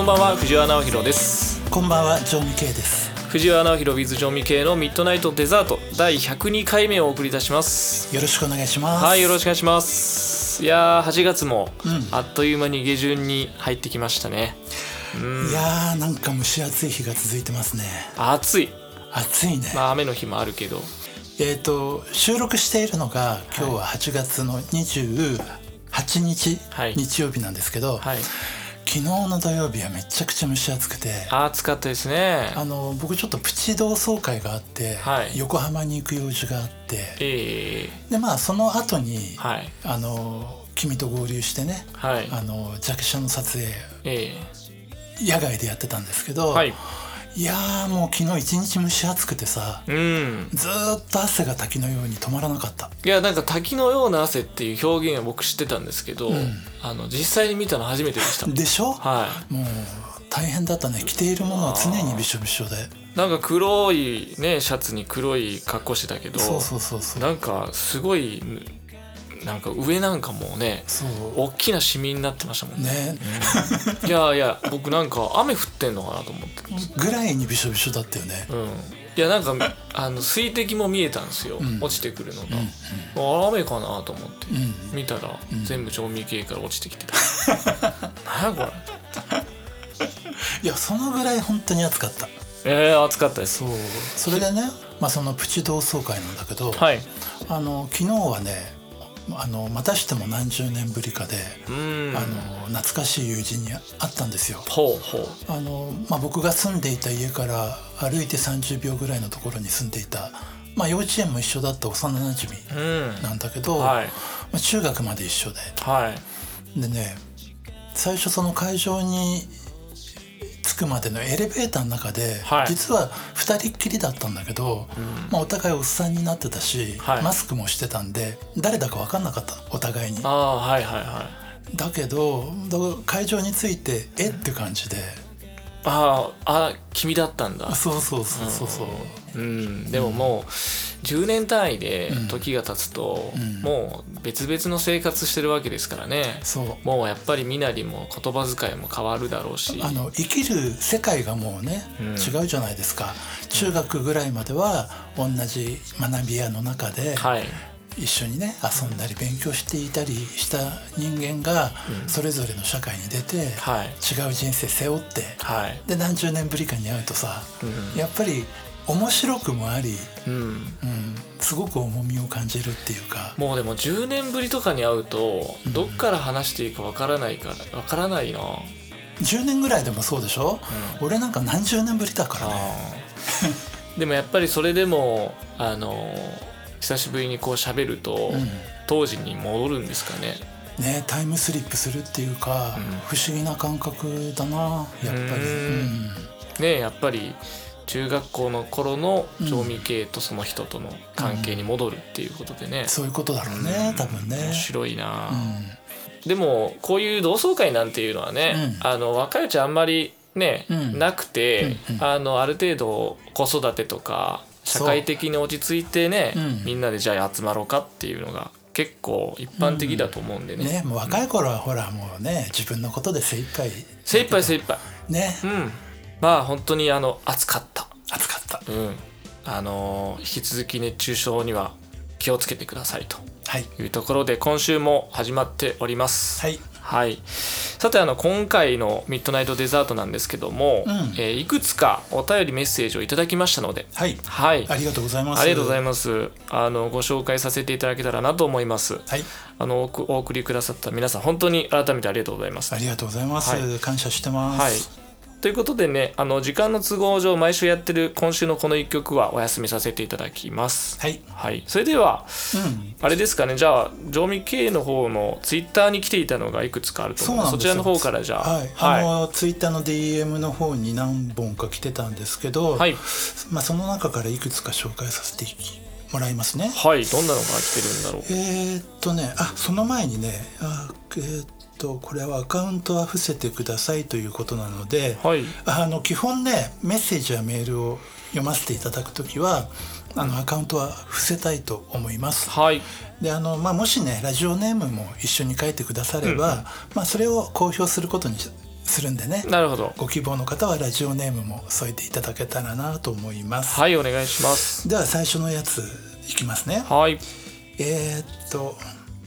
こんばんは藤原直弘です。こんばんはジョンミケイです。藤原直弘 with ジョンミケイのミッドナイトデザート第102回目をお送りいたします。よろしくお願いします。はいよろしくお願いします。いやー8月もうん。あっという間に下旬に入ってきましたね。いやーなんか蒸し暑い日が続いてますね。暑い。暑いね、まあ雨の日もあるけど。えっ、と収録しているのが今日は8月の28日、はい。日曜日なんですけど、はい昨日の土曜日はめちゃくちゃ蒸し暑くて暑かったですね。あの僕ちょっとプチ同窓会があって、はい。横浜に行く用事があってええ。でまあその後に、はい。あの君と合流してねはい。あの弱者の撮影え野外でやってたんですけど、えはいいやーもう昨日一日蒸し暑くてさうん。ずーっと汗が滝のように止まらなかった。いやなんか滝のような汗っていう表現は僕知ってたんですけど、ん。あの実際に見たの初めてでした。でしょ、はい。もう大変だったね。着ているものは常にびしょびしょで。なんか黒いねシャツに黒い格好してたけどそうそうそうそう。なんかすごいなんか上なんかもうね大きなシミになってましたもんね。ね。いやいや僕なんか雨降ってんのかなと思って。ぐらいにびしょびしょだったよね。うん。いやなんかあの水滴も見えたんですよ、ん。落ちてくるのが、うんあ雨かなと思って、うん。見たら、全部調味系から落ちてきてた。何やこれ。いやそのぐらい本当に暑かった。えー、暑かったです。そう。それでねまあそのプチ同窓会なんだけど、はい。あの昨日はねあのまたしても何十年ぶりかで、うん。あの懐かしい友人に会ったんですよ。ほうほう。あの、まあ、僕が住んでいた家から歩いて30秒ぐらいのところに住んでいた、まあ、幼稚園も一緒だった幼なじみうん。なんだけど、はい。まあ、中学まで一緒で。はい。でね最初その会場に着くまでのエレベーターの中で、はい。実は2人っきりだったんだけど、まあ、お互いおっさんになってたし、はい。マスクもしてたんで誰だか分かんなかったお互いに。あ。あはいはいはい。だけど会場に着いてえって感じで。あーあ君だったんだ。そうそうそうそうそう。うん。でももう10年単位で時が経つと、うん。もう別々の生活してるわけですからね。そう。もうやっぱり身なりも言葉遣いも変わるだろうし。あの生きる世界がもうね、うん。違うじゃないですか。中学ぐらいまでは同じ学び屋の中ではい。一緒にね遊んだり勉強していたりした人間がそれぞれの社会に出て、はい。違う人生背負ってはい。で何十年ぶりかに会うとさ、うん。やっぱり面白くもあり、うん。うん、すごく重みを感じるっていうか。もうでも10年ぶりとかに会うとどっから話していいかわからないからわからないな。10年ぐらいでもそうでしょ、俺なんか何十年ぶりだからね。でもやっぱりそれでもあの久しぶりにこう喋ると、うん。当時に戻るんですかね。ねタイムスリップするっていうか、不思議な感覚だなやっぱり、ううん。ん。ねやっぱり中学校の頃の調味系とその人との関係に戻るっていうことでね、そういうことだろうね、多分ね。面。白いな、うん。でもこういう同窓会なんていうのはね、うあの若いうちあんまりね、うん。なくて、うんうん。あのある程度子育てとか社会的に落ち着いてね、うん。みんなでじゃあ集まろうかっていうのが結構一般的だと思うんでね、ねもう若い頃はほらもうね自分のことで精一杯。精一杯精一杯。ね。うんまあ本当にあの暑かった。暑かった。うん。あの引き続き熱中症には気をつけてくださいと。はい。いうところで今週も始まっております。はい。はい、さてあの今回のミッドナイトデザートなんですけども、うん。えーいくつかお便りメッセージをいただきましたので。はい。はい。ありがとうございます。ありがとうございまます。あのご紹介させていただけたらなと思います。すはい。あのおくお送りくださった皆さん本当に改めてありがとうございます。ありがとうございます、は感謝してます。はいということでねあの時間の都合上毎週やってる今週のこの1曲はお休みさせていただきます。はい。はい。それではうん。あれですかね。じゃあジョミ K の方のツイッターに来ていたのがいくつかあると思う。のでそちらの方からじゃあ。はい、あのツイッターの DM の方に何本か来てたんですけど、はい、まあ、その中からいくつか紹介させてもらいますね。はい、どんなのが来てるんだろう。えーっとねあその前にねあえーっとこれはアカウントは伏せてくださいということなので、はい。あの基本ねメッセージやメールを読ませていただくときはあのアカウントは伏せたいと思います。はい。であの、まあ、もしねラジオネームも一緒に書いてくだされば、まあ、それを公表することにするんでねなるほど。ご希望の方はラジオネームも添えていただけたらなと思います、はいお願いします。では最初のやついきますね。はい。えーっと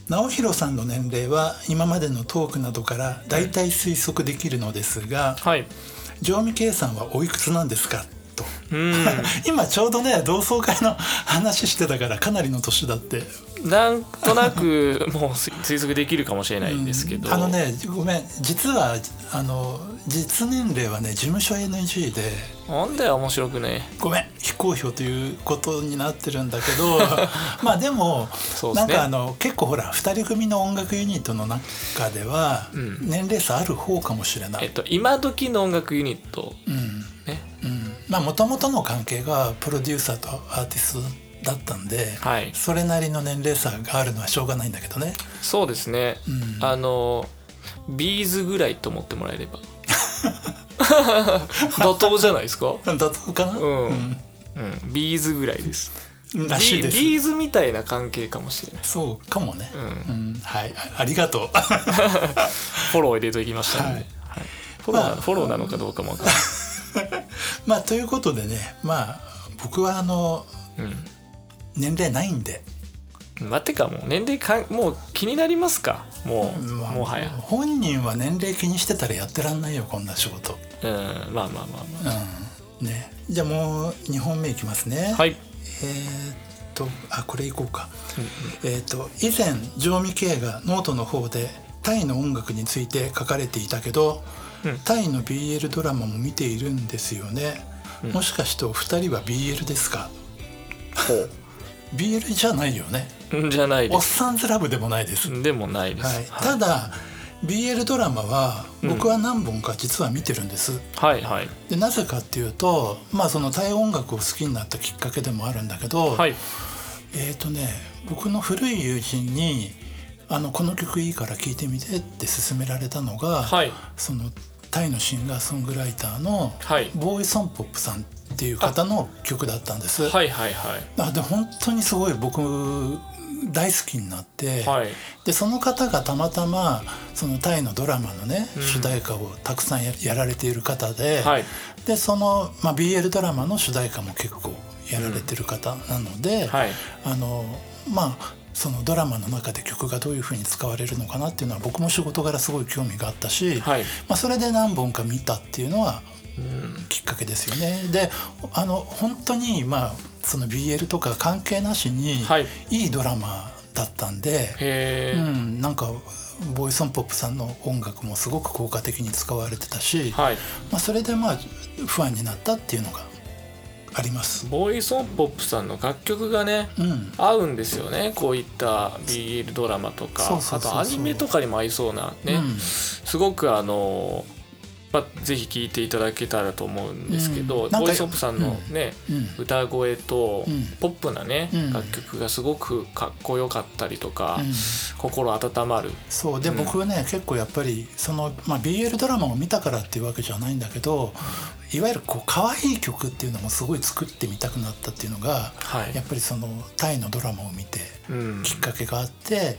直弘さんの年齢は今までのトークなどから大体推測できるのですがはい。常味圭さんはおいくつなんですか？と。うん。今ちょうどね同窓会の話してたからかなりの年だって。なんとなく もう推測できるかもしれないんですけど、あのねごめん。実はあの実年齢はね事務所 NG で。なんだよ面白くね。ごめん。非公表ということになってるんだけど。まあでもですね。なんかあの結構ほら2人組の音楽ユニットの中ではん。年齢差ある方かもしれない。えっと今時の音楽ユニットうん、まあもともとの関係がプロデューサーとアーティストだったんで、はい。それなりの年齢差があるのはしょうがないんだけどね。そうですね、うん。あのビーズぐらいと思ってもらえれば。妥当じゃないですか？だとかな、うん、うん、ビーズぐらいです。うんらしいです。ビビーズみたいな関係かもしれない。そうかもね。うん。うん、はい。あありがとう。フォロー入れときましたんで、はい。はい。フォローなまあフォローなのかどうかもわかんない、まあということでねまあ僕はあの年齢ないんで、うん、まあてかもう年齢かんもう気になりますか？もう、まあもはや。本人は年齢気にしてたらやってらんないよこんな仕事。うんまあまあまあまうん。ね、じゃあもう2本目いきますね。あはい。えーっとあこれいこうか。えーっと以前常味圭がノートの方でタイの音楽について書かれていたけど、うんタイの BL ドラマも見ているんですよね。うん。もしかしてお二人は BL ですか？ほ ?BL じゃないよね。うんじゃないおっさんずラブでもないです。でもないです、はい、ただ BL ドラマは僕は何本か実は見てるんです。はいはい。でなぜかっていうとまあそのタイ音楽を好きになったきっかけでもあるんだけど、はい。えっ、とね僕の古い友人にあの「この曲いいから聴いてみて」って勧められたのが、はい。そのタイのシンガーソングライターのはい。ボーイソンポップさんっていう方の曲だったんです。はいはいあで本当にすごい僕大好きになって、はい。でその方がたまたまそのタイのドラマのね、うん。主題歌をたくさんややられている方で、はい。でその、まあ、BL ドラマの主題歌も結構やられてる方なので、はい。あのまあそのドラマの中で曲がどういう風に使われるのかなっていうのは僕も仕事柄すごい興味があったし、はい。まあ、それで何本か見たっていうのはうんきっかけですよね。であの本当にまあその BL とか関係なしに、はい。いいドラマだったんで、へえ、うん、なんかボイソンポップさんの音楽もすごく効果的に使われてたし、はい。まあ、それでまあファンになったっていうのがあります。ボーイソンポップさんの楽曲がねうん、合うんですよね。こういった BL ドラマとか。あとアニメとかにも合いそうなね、うん。すごくあのまあ、ぜひ聴いていただけたらと思うんですけど、うん。ボーイソンプさんのね、うん。歌声とうん。ポップなね、うん。楽曲がすごくかっこよかったりとか、うん。心温まる。そう。で、うん。僕はね結構やっぱりその、まあ、BL ドラマを見たからっていうわけじゃないんだけどいわゆるこう可愛い曲っていうのもすごい作ってみたくなったっていうのがはい。やっぱりそのタイのドラマを見てうん。きっかけがあって、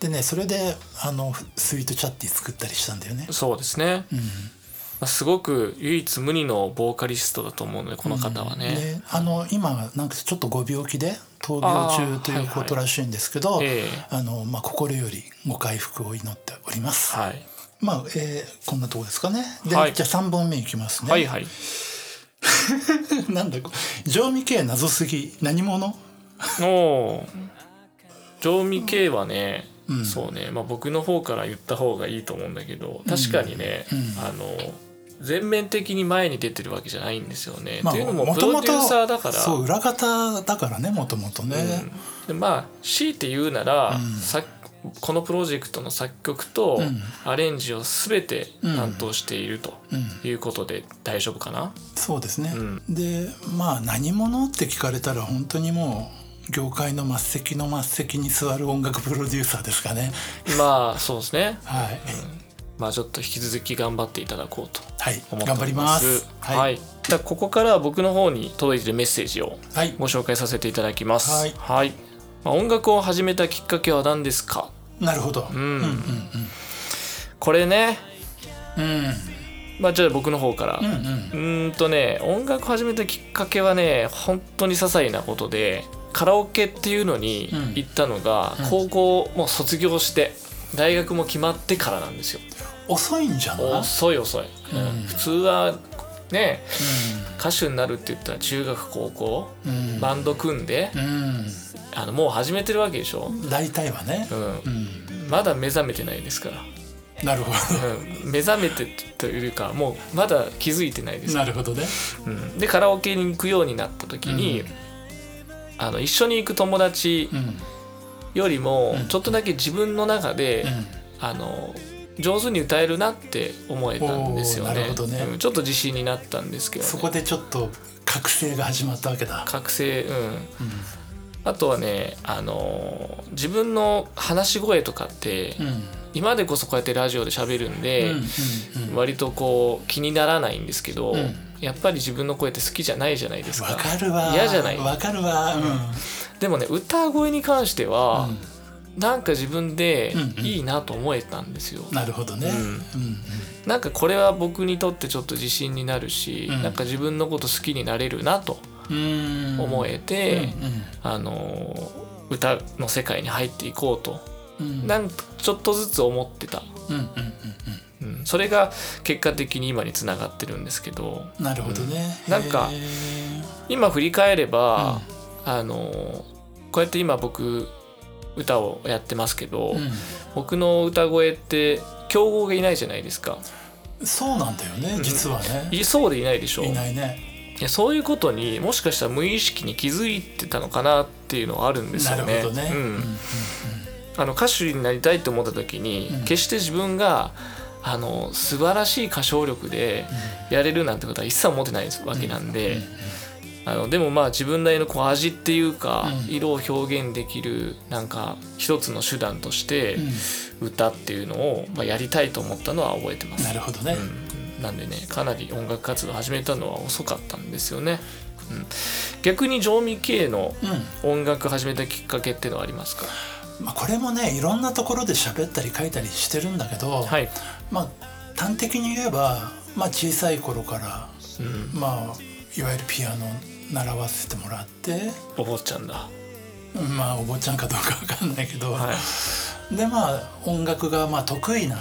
でねそれであのスイートチャッティ作ったりしたんだよね。うん。そうですね、うん。まあすごく唯一無二のボーカリストだと思うのでこの方はね、であの今なんかちょっとご病気で闘病中ということらしいんですけど、ええ。あのまあ、心よりご回復を祈っております。はい、まあ、えーこんなとこですかね。で、はい。じゃあ3本目いきますね。はいはい。なんだこれ。常味系謎すぎ。何者？おお常味系はね、うん。そうね、まあ、僕の方から言った方がいいと思うんだけど確かにね、うん。あの全面的に前に出てるわけじゃないんですよね。まあっていうのももともとプロデューサーだから。そう裏方だからねもともとね。うん。でまあ強いて言うなら、うん。さこのプロジェクトの作曲とうん。アレンジを全て担当しているとうん、いうことで大丈夫かな、そうですね。うん。でまあ何者って聞かれたら本当にもう業界の末席の末席に座る音楽プロデューサーですかね。まあそうですね。はい、まあちょっと引き続き頑張っていただこうとはい、思って頑張りおりまます。す。はい、はい、じゃあここからは僕の方に届いているメッセージをはい、ご紹介させていただきます。はいまあ、音楽を始めたきっかけは何ですか？なるほど。うん、うん、うん、これね、うん、うん、まあじゃあ僕の方から。うんうん。うーんとね音楽始めたきっかけはね本当に些細なことでカラオケっていうのにうん。行ったのがうん。高校もう卒業して大学も決まってからなんですよ。遅いんじゃない？遅い遅い、うん。うん普通はね歌手になるって言ったら中学高校うん。バンド組んでうんあのもう始めてるわけでしょ、うん大体はね。ううん。ん、まだ目覚めてないですから、なるほうん、目覚めてというかもうまだ気づいてないです。どなるほどね。うん、でカラオケに行くようになった時に、うん。あの一緒に行く友達うん。よりもうん。ちょっとだけ自分の中で、うん。あの上手に歌えるなって思えたんですよおーなねるほどね。うん。ちょっと自信になったんですけど、ね、そこでちょっと覚醒が始まったわけだ。覚醒うん。うんあとはねあの自分の話し声とかって、うん。今でこそこうやってラジオで喋るんで、うんうんうん。割とこう気にならないんですけど、うん。やっぱり自分の声って好きじゃないじゃないですか。わかるわ。嫌じゃない？わかるわ。でもね歌声に関してうは、ん。なんか自分でうんうん。いいなと思えたんですよ、なるほどね。うん。うんなんかこれは僕にとってちょっと自信になるし、うん。なんか自分のこと好きになれるなとうん思えて、うんあの歌の世界に入っていこうと、うん。うんなんかちょっとずつ思ってた、うんうんうんうん、それが結果的に今につながってるんですけど。うんなるほどね。なんかへー。今振り返れば、あのこうやって今僕歌をやってますけど、うん。僕の歌声って競合がいないじゃないですか。そうなんだよね実はね。いそうでいないでしょ。いないねそういうことにもしかしたら無意識に気づいてたのかなっていうのはあるんですなよね。うん。あの歌手になりたいと思った時に、うん。決して自分があの素晴らしい歌唱力でやれるなんてことは一切思ってないわけなんで、あのでもまあ自分なりのこう味っていうか、うん。色を表現できるなんか一つの手段としてうん。歌っていうのを、まあ、やりたいと思ったのは覚えてます。なるほどね。うん、なんでねかなり音楽活動始めたのは遅かったんですよね。うん、逆に常味系のうん。音楽始めたきっかけっていうのはありますか？まあこれもねいろんなところで喋ったり書いたりしてるんだけどはい、まあ端的に言えばまあ小さい頃からうん、まあいわゆるピアノ習わせてもらってお坊ちゃんだ。まあお坊ちゃんかどうかわかんないけど、はい、でまあ音楽がまあ得意な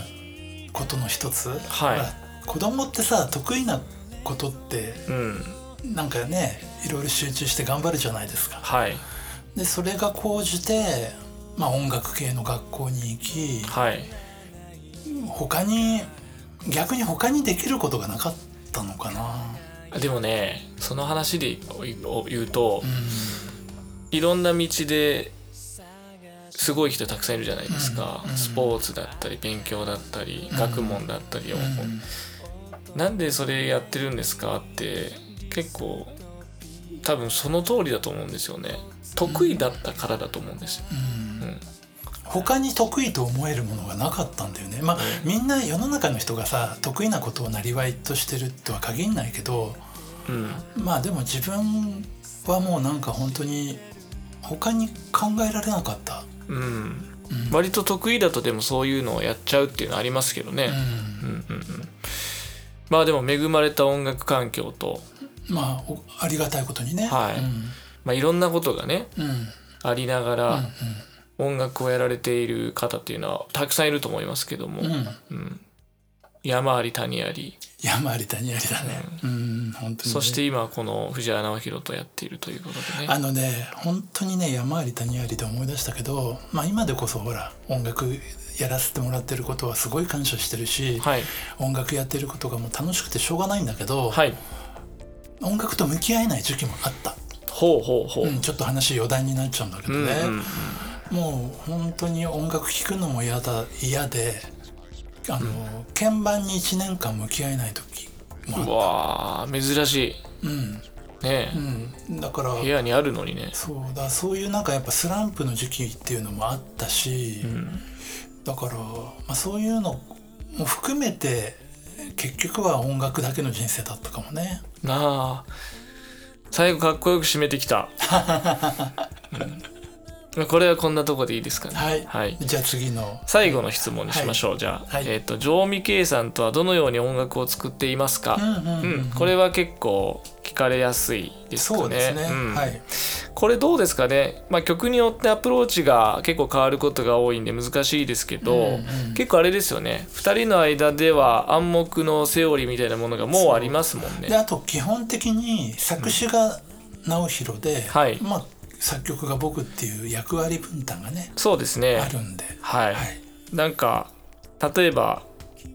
ことの一つ、はい。ほら子供ってさ得意なことってうん、なんかねいろいろ集中して頑張るじゃないですか。はい、でそれが高じて、まあ、音楽系の学校に行きはい、他に逆に他にできることがなかったのかな。でもねその話で言うとうん。いろんな道ですごい人たくさんいるじゃないですか、うん。うん。スポーツだったり勉強だったり、うん学問だったりを、うんなんでそれやってるんですかって結構多分その通りだと思うんですよね。得意だったからだと思うんですよ、うん。うん。他に得意と思えるものがなかったんだよね。まあみんな世の中の人がさ得意なことをなりわいとしてるとは限らないけどうん。まあでも自分はもうなんか本当に他に考えられなかった。うん。うん。割と得意だとでもそういうのをやっちゃうっていうのはありますけどね、うん。うんうんうんまあでも恵まれた音楽環境と、まあおありがたいことにね。はい。うん。まあ、いろんなことがねうん。ありながうんら音楽をやられている方っていうのはたくさんいると思いますけども、うん。うん。うん山あり谷あり、山あり谷ありだね。うん本当にね。そして今この藤原直弘とやっているということでね。あのね本当にね山あり谷ありで思い出したけど、まあ、今でこそほら音楽やらせてもらってることはすごい感謝してるし、はい。音楽やってることがもう楽しくてしょうがないんだけど、はい。音楽と向き合えない時期もあった、ほうほうほう、うん、ちょっと話余談になっちゃうんだけどね、うんうんもう本当に音楽聴くのも嫌だ嫌であの、鍵盤に1年間向き合えない時うわー珍しい。うん。ねうん、だから。部屋にあるのにね。そうだそういうなんかやっぱスランプの時期っていうのもあったし、うん。だから、まあ、そういうのも含めて結局は音楽だけの人生だったかもね。なあ。最後かっこよく締めてきた、うんこれはこんなとこでいいですかね。はい、はい。じゃあ次の。最後の質問にしましょう、じゃあ、はい。えっ、と常味圭さんとはどのように音楽を作っていますか、うんうんうんうん。これは結構聞かれやすいですかね。ですね、うん。はい。これどうですかね、まあ、曲によってアプローチが結構変わることが多いんで難しいですけど、うんうん結構あれですよね。2人の間では暗黙のセオリーみたいなものがもうありますもんね。であと基本的に作詞が直弘で、はい。まあ作曲が僕っていう役割分担がねそうですね。あるんで、はい、はい。なんか例えば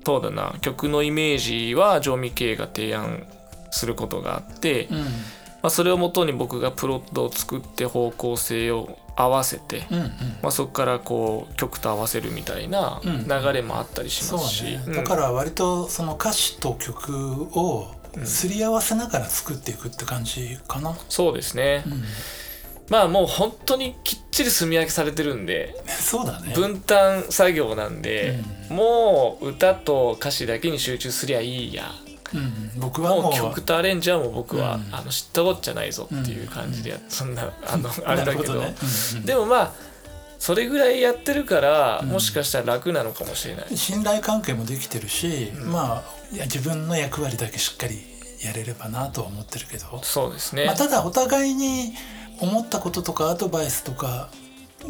そうだな曲のイメージは常味系が提案することがあって、うん。まあ、それをもとに僕がプロットを作って方向性を合わせて、うんうん。まあ、そこからこう曲と合わせるみたいなうん流れもあったりしますし、ね、うん。だから割とその歌詞と曲をすり合わせながら作っていくって感じかな、そうですね、うんまあもう本当にきっちり炭焼きされてるんでそうだね。分担作業なんで、もう歌と歌詞だけに集中すりゃいいや。うん、僕はもう。曲とアレンジはもう僕は、うん。あの知ったこっちゃないぞっていう感じでやそんなあの あれだけど。ね。うんうんでもまあそれぐらいやってるから、もしかしたら楽なのかもしれない。信頼関係もできてるし、まあ自分の役割だけしっかりやれればなとは思ってるけど、そうですね、まあ、ただお互いに思ったこととかアドバイスとか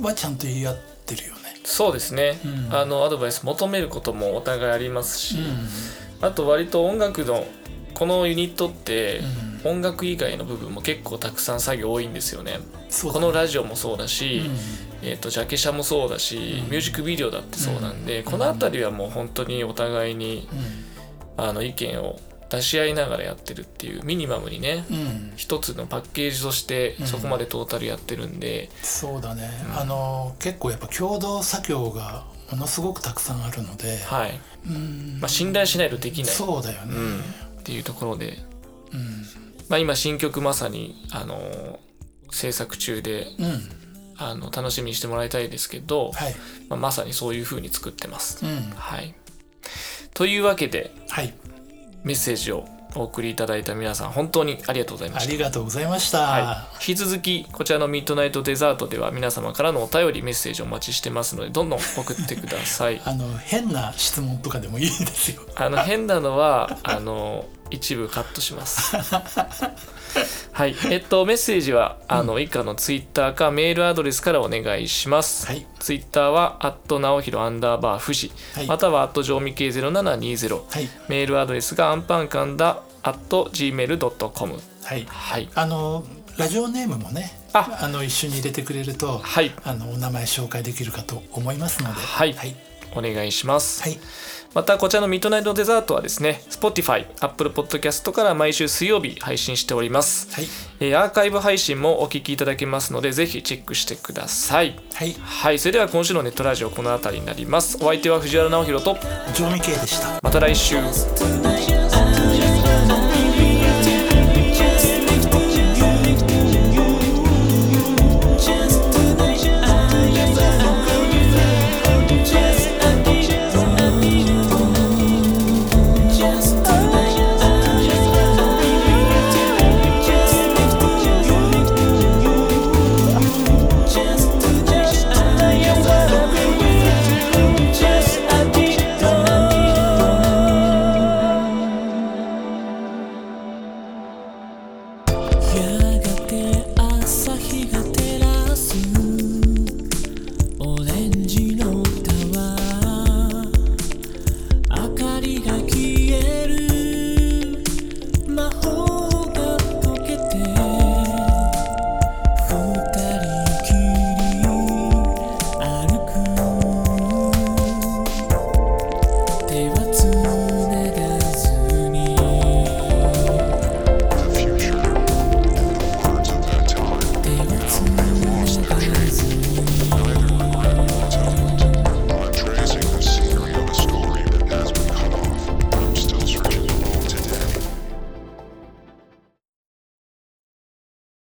はちゃんと言い合ってるよね。そうですね、うん。あのアドバイス求めることもお互いありますし、あと割と音楽のこのユニットってうん。音楽以外の部分も結構たくさん作業多いんですよね。そうだこのラジオもそうだし、うん。えー、とジャケ写もそうだし、ミュージックビデオだってそうなんで、この辺りはもう本当にお互いにあの意見を出し合いながらやってるっていうミニマムにねうん。うん一つのパッケージとしてそこまでトータルやってるんで、そうだね、あの結構やっぱ共同作業がものすごくたくさんあるので、はい、うん。まあ、信頼しないとできない、そうだよね、うん、っていうところで、うん。まあ、今新曲まさにあの制作中でうん。あの楽しみにしてもらいたいですけど、はい、まあ、まさにそういう風に作ってます。うん、はい、というわけではいメッセージをお送りいただいた皆さん本当にありがとうございました。ありがとうございました、はい、引き続きこちらのミッドナイトデザートでは皆様からのお便りメッセージをお待ちしてますのでどんどん送ってください。あの変な質問とかでもいいですよ。あの変なのはあの一部カットします はいえっとメッセージはあの以下のツイッターかメールアドレスからお願いします、はい。ツイッターはアット直弘アンダーバー富士、はい。またはアット上味系0720、はい。メールアドレスがアンパンカンダアット gmail.com はい。はい。あのラジオネームもねあ。あの一緒に入れてくれるとはい。あのお名前紹介できるかと思いますので。はい。はい、お願いします、はいまたこちらのミッドナイトデザートはですね Spotify、Apple Podcast から毎週水曜日配信しております、はい。えーアーカイブ配信もお聞きいただけますのでぜひチェックしてください。はい。はいそれでは今週のネットラジオこの辺りになります。お相手は藤原直弘と常味系でした。また来週